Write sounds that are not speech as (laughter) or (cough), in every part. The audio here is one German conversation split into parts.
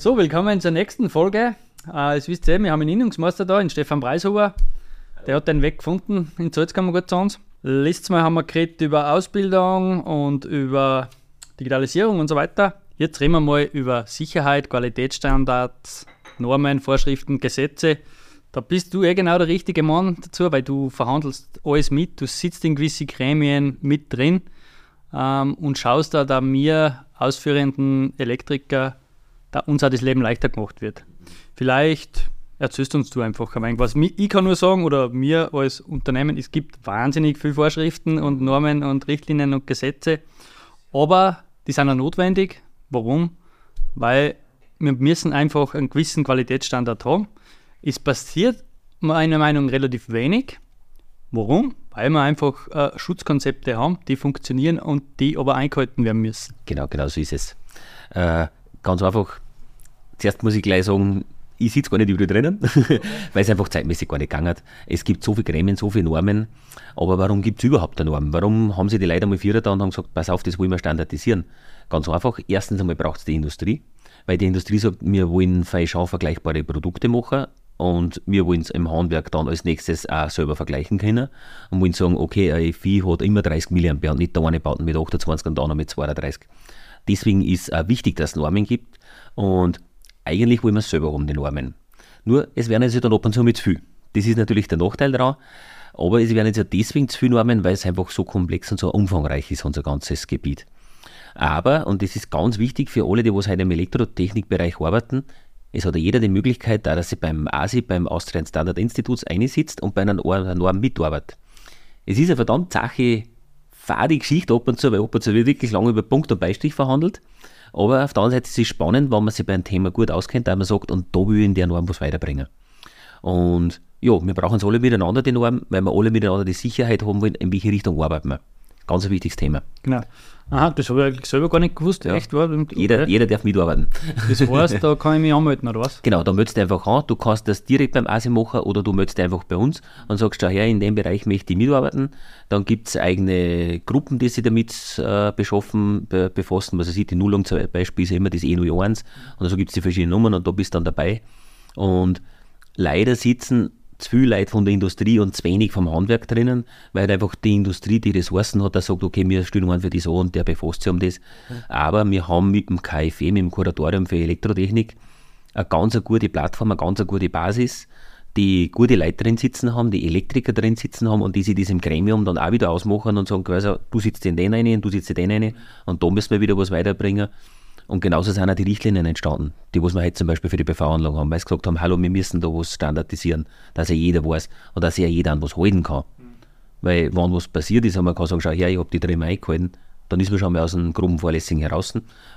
So, willkommen zur nächsten Folge. Äh, es wisst ihr, wir haben einen Innungsmeister da, den Stefan Preishuber. Der hat den Weg gefunden in Salzkammer zu uns. Letztes Mal haben wir geredet über Ausbildung und über Digitalisierung und so weiter. Jetzt reden wir mal über Sicherheit, Qualitätsstandards, Normen, Vorschriften, Gesetze. Da bist du eh genau der richtige Mann dazu, weil du verhandelst alles mit, du sitzt in gewisse Gremien mit drin ähm, und schaust da, da mir ausführenden Elektriker da uns auch das Leben leichter gemacht wird. Vielleicht erzählst uns du einfach ein was. Ich kann nur sagen, oder mir als Unternehmen, es gibt wahnsinnig viele Vorschriften und Normen und Richtlinien und Gesetze, aber die sind auch notwendig. Warum? Weil wir müssen einfach einen gewissen Qualitätsstandard haben. Es passiert meiner Meinung nach relativ wenig. Warum? Weil wir einfach äh, Schutzkonzepte haben, die funktionieren und die aber eingehalten werden müssen. Genau, genau so ist es. Äh, ganz einfach, zuerst muss ich gleich sagen, ich sitze gar nicht überall drinnen, (laughs) weil es einfach zeitmäßig gar nicht gegangen hat. Es gibt so viele Gremien, so viele Normen, aber warum gibt es überhaupt eine Norm? Warum haben sie die Leute einmal vier da und haben gesagt, pass auf, das wollen wir standardisieren? Ganz einfach, erstens einmal braucht es die Industrie, weil die Industrie sagt, wir wollen fein vergleichbare Produkte machen und wir wollen es im Handwerk dann als nächstes auch selber vergleichen können und wollen sagen, okay, ein Vieh hat immer 30 mA und nicht der eine baut mit 28 und der andere mit 32. Deswegen ist auch wichtig, dass es Normen gibt und eigentlich wollen wir es selber haben, die Normen. Nur, es werden jetzt dann ab und zu mit zu viel. Das ist natürlich der Nachteil daran, aber es werden jetzt ja deswegen zu viele Normen, weil es einfach so komplex und so umfangreich ist, unser ganzes Gebiet. Aber, und das ist ganz wichtig für alle, die was heute im Elektrotechnikbereich arbeiten, es hat ja jeder die Möglichkeit, da dass sie beim ASI, beim Austrian Standard Institute einsitzt und bei einer Norm mitarbeitet. Es ist eine verdammt Sache, fade Geschichte ab und zu, weil ab und zu wird wirklich lange über Punkt und Beistrich verhandelt. Aber auf der anderen Seite ist es spannend, wenn man sich bei einem Thema gut auskennt, da man sagt, und da will ich in der Norm was weiterbringen. Und ja, wir brauchen es alle miteinander, die Norm, weil wir alle miteinander die Sicherheit haben wollen, in welche Richtung arbeiten wir. Ganz ein wichtiges Thema. Genau. Aha, das habe ich eigentlich selber gar nicht gewusst. Ja. Echt, war? Jeder, jeder darf mitarbeiten. Das heißt, da kann ich mich anmelden, oder was? Genau, da meldest du einfach an. Du kannst das direkt beim ASI machen oder du meldest einfach bei uns und sagst, her, in dem Bereich möchte ich mitarbeiten. Dann gibt es eigene Gruppen, die sich damit äh, beschaffen, be befassen. Also sieht die Nullung zum Beispiel ist immer das E01 und so gibt es die verschiedenen Nummern und da bist du dann dabei. Und leider sitzen zu viel Leute von der Industrie und zu wenig vom Handwerk drinnen, weil einfach die Industrie die Ressourcen hat, der sagt, okay, wir stellen einen für das an und der befasst sich um das. Aber wir haben mit dem KfW, mit dem Kuratorium für Elektrotechnik, eine ganz eine gute Plattform, eine ganz eine gute Basis, die gute Leute drin sitzen haben, die Elektriker drin sitzen haben und die sich diesem Gremium dann auch wieder ausmachen und sagen, quasi, du sitzt in den einen, du sitzt in den einen und da müssen wir wieder was weiterbringen. Und genauso sind auch die Richtlinien entstanden, die was wir heute zum Beispiel für die PV-Anlagen haben, weil sie gesagt haben, hallo, wir müssen da was standardisieren, dass ja jeder weiß und dass ja jeder an was halten kann. Mhm. Weil wenn was passiert ist, man kann sagen, schau her, ich habe die drin eingehalten, dann ist man schon mal aus dem groben Vorlässigen heraus.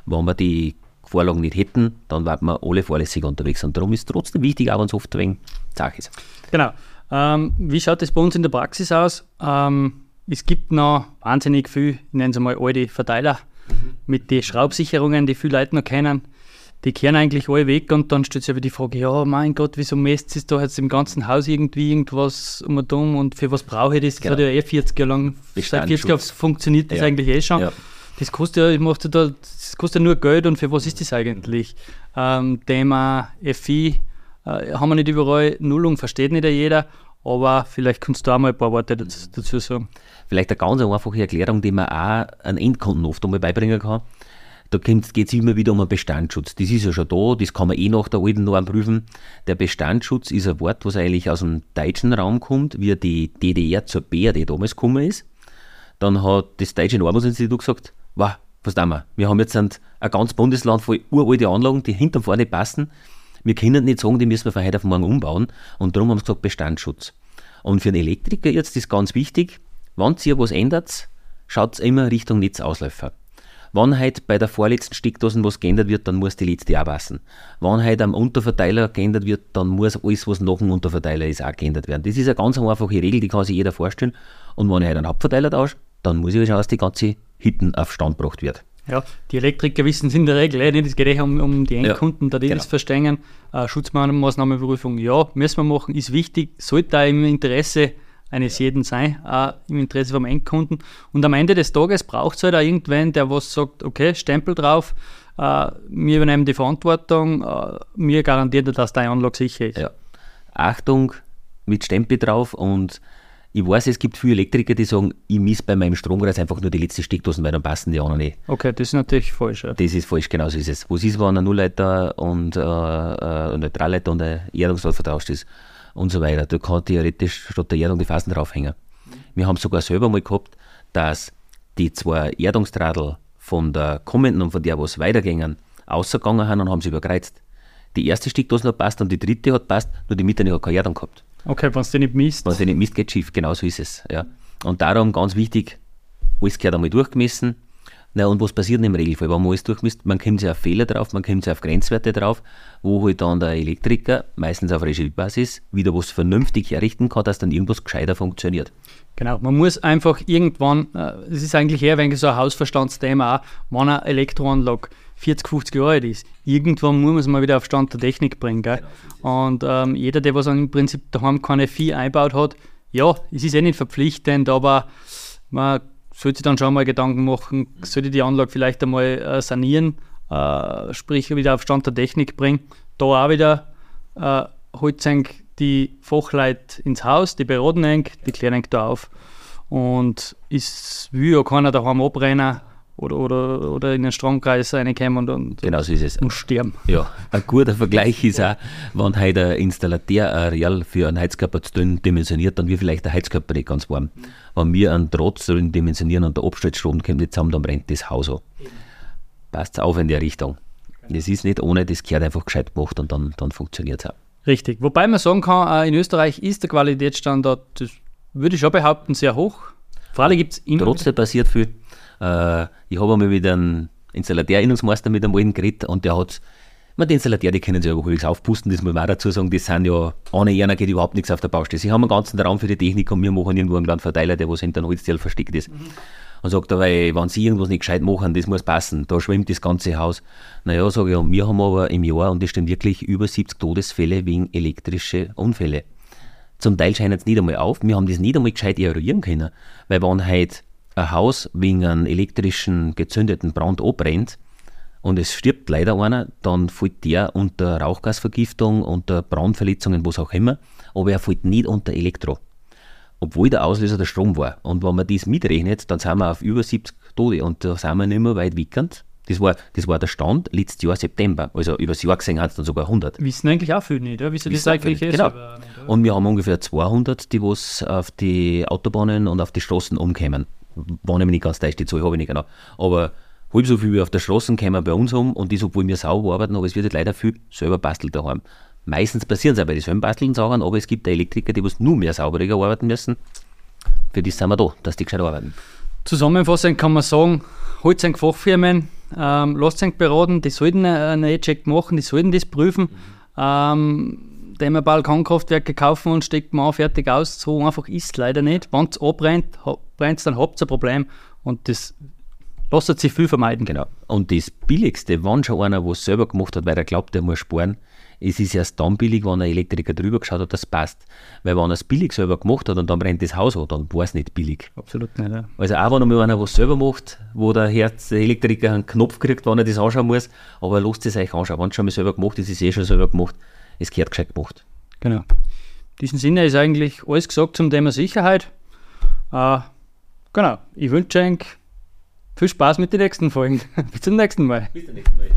Wenn wir die Vorlagen nicht hätten, dann wären wir alle vorlässig unterwegs. Und darum ist es trotzdem wichtig, auch wenn es oft wenig Sache ist. Genau. Ähm, wie schaut das bei uns in der Praxis aus? Ähm, es gibt noch wahnsinnig viel, ich nenne es mal alte Verteiler, mit den Schraubsicherungen, die viele Leute noch kennen, die kehren eigentlich alle weg und dann stellt sich aber die Frage, ja, mein Gott, wieso messt es da jetzt im ganzen Haus irgendwie irgendwas um und um und für was brauche ich das? Das genau. hat ja eh 40 Jahre lang, seit 40 Jahren funktioniert das ja. eigentlich eh schon. Ja. Das kostet ja, macht da, das kostet ja nur Geld und für was ist das eigentlich? Ähm, Thema FI äh, haben wir nicht überall, Nullung versteht nicht jeder, aber vielleicht kannst du auch mal ein paar Worte dazu sagen. Vielleicht eine ganz einfache Erklärung, die man auch an Endkunden oft einmal beibringen kann. Da geht es immer wieder um einen Bestandsschutz. Das ist ja schon da, das kann man eh nach der alten Norm prüfen. Der Bestandsschutz ist ein Wort, was eigentlich aus dem deutschen Raum kommt, wie die DDR zur BRD damals gekommen ist. Dann hat das Deutsche Normusinstitut gesagt, wow, was tun wir? Wir haben jetzt ein, ein ganz Bundesland voll uralte Anlagen, die hinter und vorne passen. Wir können nicht sagen, die müssen wir von heute auf morgen umbauen. Und darum haben sie gesagt, Bestandsschutz. Und für einen Elektriker jetzt ist ganz wichtig, wenn ihr was ändert, schaut immer Richtung Netzausläufer. Wenn halt bei der vorletzten Steckdose was geändert wird, dann muss die letzte auch passen. Wenn halt am Unterverteiler geändert wird, dann muss alles, was nach dem Unterverteiler ist, auch geändert werden. Das ist eine ganz einfache Regel, die kann sich jeder vorstellen. Und wenn ich halt einen Hauptverteiler tausche, dann muss ich schauen, dass die ganze Hitten auf Stand gebracht wird. Ja, die Elektriker wissen es in der Regel eh nicht. Es geht eh um, um die Endkunden, ja, da die genau. das verstehen. Äh, Schutzmaßnahmenprüfung, ja, müssen wir machen, ist wichtig, sollte auch im Interesse eines jeden sein, auch im Interesse vom Endkunden. Und am Ende des Tages braucht es halt auch irgendwen, der was sagt, okay, Stempel drauf, äh, wir übernehmen die Verantwortung, äh, mir garantiert, dass deine Anlage sicher ist. Ja. Achtung, mit Stempel drauf und ich weiß, es gibt viele Elektriker, die sagen, ich misse bei meinem Stromkreis einfach nur die letzte Steckdosen, weil dann passen die anderen nicht. Okay, das ist natürlich falsch. Ja. Das ist falsch, genau so ist es. Was ist, wenn ein Nullleiter und äh, äh, ein Neutralleiter und ein Erdungsrad vertauscht ist und so weiter. Da kann theoretisch statt der Erdung die Phasen draufhängen. Wir haben sogar selber mal gehabt, dass die zwei Erdungsradl von der kommenden und von der, was weitergingen, ausgegangen haben und haben sie überkreuzt. Die erste Steckdose hat passt und die dritte hat passt, nur die Mitte hat keine Erdung gehabt. Okay, wenn es dir nicht misst. Wenn es dir nicht misst, geht schief, genau so ist es. Ja. Und darum ganz wichtig, alles gehört einmal durchgemessen. Na, und was passiert denn im Regelfall, wenn man alles durchmisst? Man kommt sich auf Fehler drauf, man kommt sich auf Grenzwerte drauf, wo halt dann der Elektriker, meistens auf Regiebasis, wieder was vernünftig errichten kann, dass dann irgendwas gescheiter funktioniert. Genau, man muss einfach irgendwann, äh, es ist eigentlich eher wenn so ein Hausverstandsthema auch, wenn eine Elektroanlage 40, 50 Jahre alt ist, irgendwann muss man es mal wieder auf Stand der Technik bringen. Gell? Genau, und ähm, jeder, der was im Prinzip daheim keine Vieh einbaut hat, ja, es ist eh nicht verpflichtend, aber man sollte sich dann schon mal Gedanken machen, sollte die Anlage vielleicht einmal äh, sanieren, äh, sprich wieder auf Stand der Technik bringen. Da auch wieder äh, holt die Fachleute ins Haus, die beraten eng, die klären eng da auf. Und es will ja keiner daheim abrennen oder, oder, oder in den Stromkreis reinkommen und, und, genau so ist es. und sterben. Ja, ein guter Vergleich ist auch, wenn heute ein Installateur ein Areal für einen Heizkörper zu dünn dimensioniert, dann wird vielleicht der Heizkörper nicht ganz warm. Wenn wir einen Draht dünn dimensionieren und der Abstellstrom kommt nicht zusammen, dann brennt das Haus an. Passt auf in die Richtung. Es ist nicht ohne, das gehört einfach gescheit gemacht und dann, dann funktioniert es auch. Richtig. Wobei man sagen kann, in Österreich ist der Qualitätsstandard, das würde ich schon behaupten, sehr hoch. Freilich gibt es immer. Trotzdem passiert viel. Äh, ich habe einmal wieder einen Installateur-Innungsmeister mit einem geredet und der hat, man, die Installateur, die können sich ja halbwegs aufpusten, das muss man auch dazu sagen, das sind ja, ohne einer geht überhaupt nichts auf der Baustelle. Sie haben einen ganzen Raum für die Technik und wir machen irgendwo einen kleinen Verteiler, der was hinter einem Holzteil versteckt ist. Mhm. Und sagt er, weil, wenn sie irgendwas nicht gescheit machen, das muss passen, da schwimmt das ganze Haus. Naja, sage ich, und wir haben aber im Jahr, und das stimmt wirklich, über 70 Todesfälle wegen elektrische Unfälle. Zum Teil scheint es nicht einmal auf, wir haben das nicht einmal gescheit eruieren können, weil wenn heute ein Haus wegen einem elektrischen gezündeten Brand abbrennt und es stirbt leider einer, dann fällt der unter Rauchgasvergiftung, unter Brandverletzungen, was auch immer, aber er fällt nicht unter Elektro. Obwohl der Auslöser der Strom war. Und wenn man das mitrechnet, dann sind wir auf über 70 Tote und da sind wir nicht mehr weit weg. Das war, das war der Stand letztes Jahr September. Also über das Jahr gesehen hat es dann sogar 100. Wissen eigentlich auch viele nicht, ja? Wieso das eigentlich ist. Genau. Und wir haben ungefähr 200, die was auf die Autobahnen und auf die Straßen umkommen war nämlich nicht ganz täuscht, die Zahl habe ich nicht genau. Aber halb so viel wie auf der Straße kommen bei uns um und das, obwohl wir sauber arbeiten, aber es wird halt leider viel selber bastelt daheim. Meistens passieren es auch bei den selben basteln Sachen, aber es gibt Elektriker, die was nur mehr sauberer arbeiten müssen. Für die sind wir da, dass die gescheit arbeiten. Zusammenfassend kann man sagen, holt sich Fachfirmen, ähm, lasst sich beraten, die sollten einen E-Check machen, die sollten das prüfen. Ähm, dem ein Balkonkraftwerke kaufen und steckt man fertig aus. So einfach ist es leider nicht. Wenn es abbrennt, brennt es, dann habt ihr ein Problem. Und das lässt sich viel vermeiden. Genau. Und das Billigste, wenn schon einer was selber gemacht hat, weil er glaubt, er muss sparen, es ist erst dann billig, wenn ein Elektriker drüber geschaut hat, das passt. Weil wenn er es billig selber gemacht hat und dann brennt das Haus an, dann war es nicht billig. Absolut nicht. Ja. Also auch wenn einer was selber macht, wo der Herz Elektriker einen Knopf kriegt, wenn er das anschauen muss, aber lasst es euch anschauen. Wenn es schon mal selber gemacht ist, ist es eh schon selber gemacht es gehört gescheit gemacht. Genau. In diesem Sinne ist eigentlich alles gesagt zum Thema Sicherheit. Äh, genau, ich wünsche euch viel Spaß mit den nächsten Folgen. (laughs) Bis zum nächsten Mal. Bis zum nächsten Mal.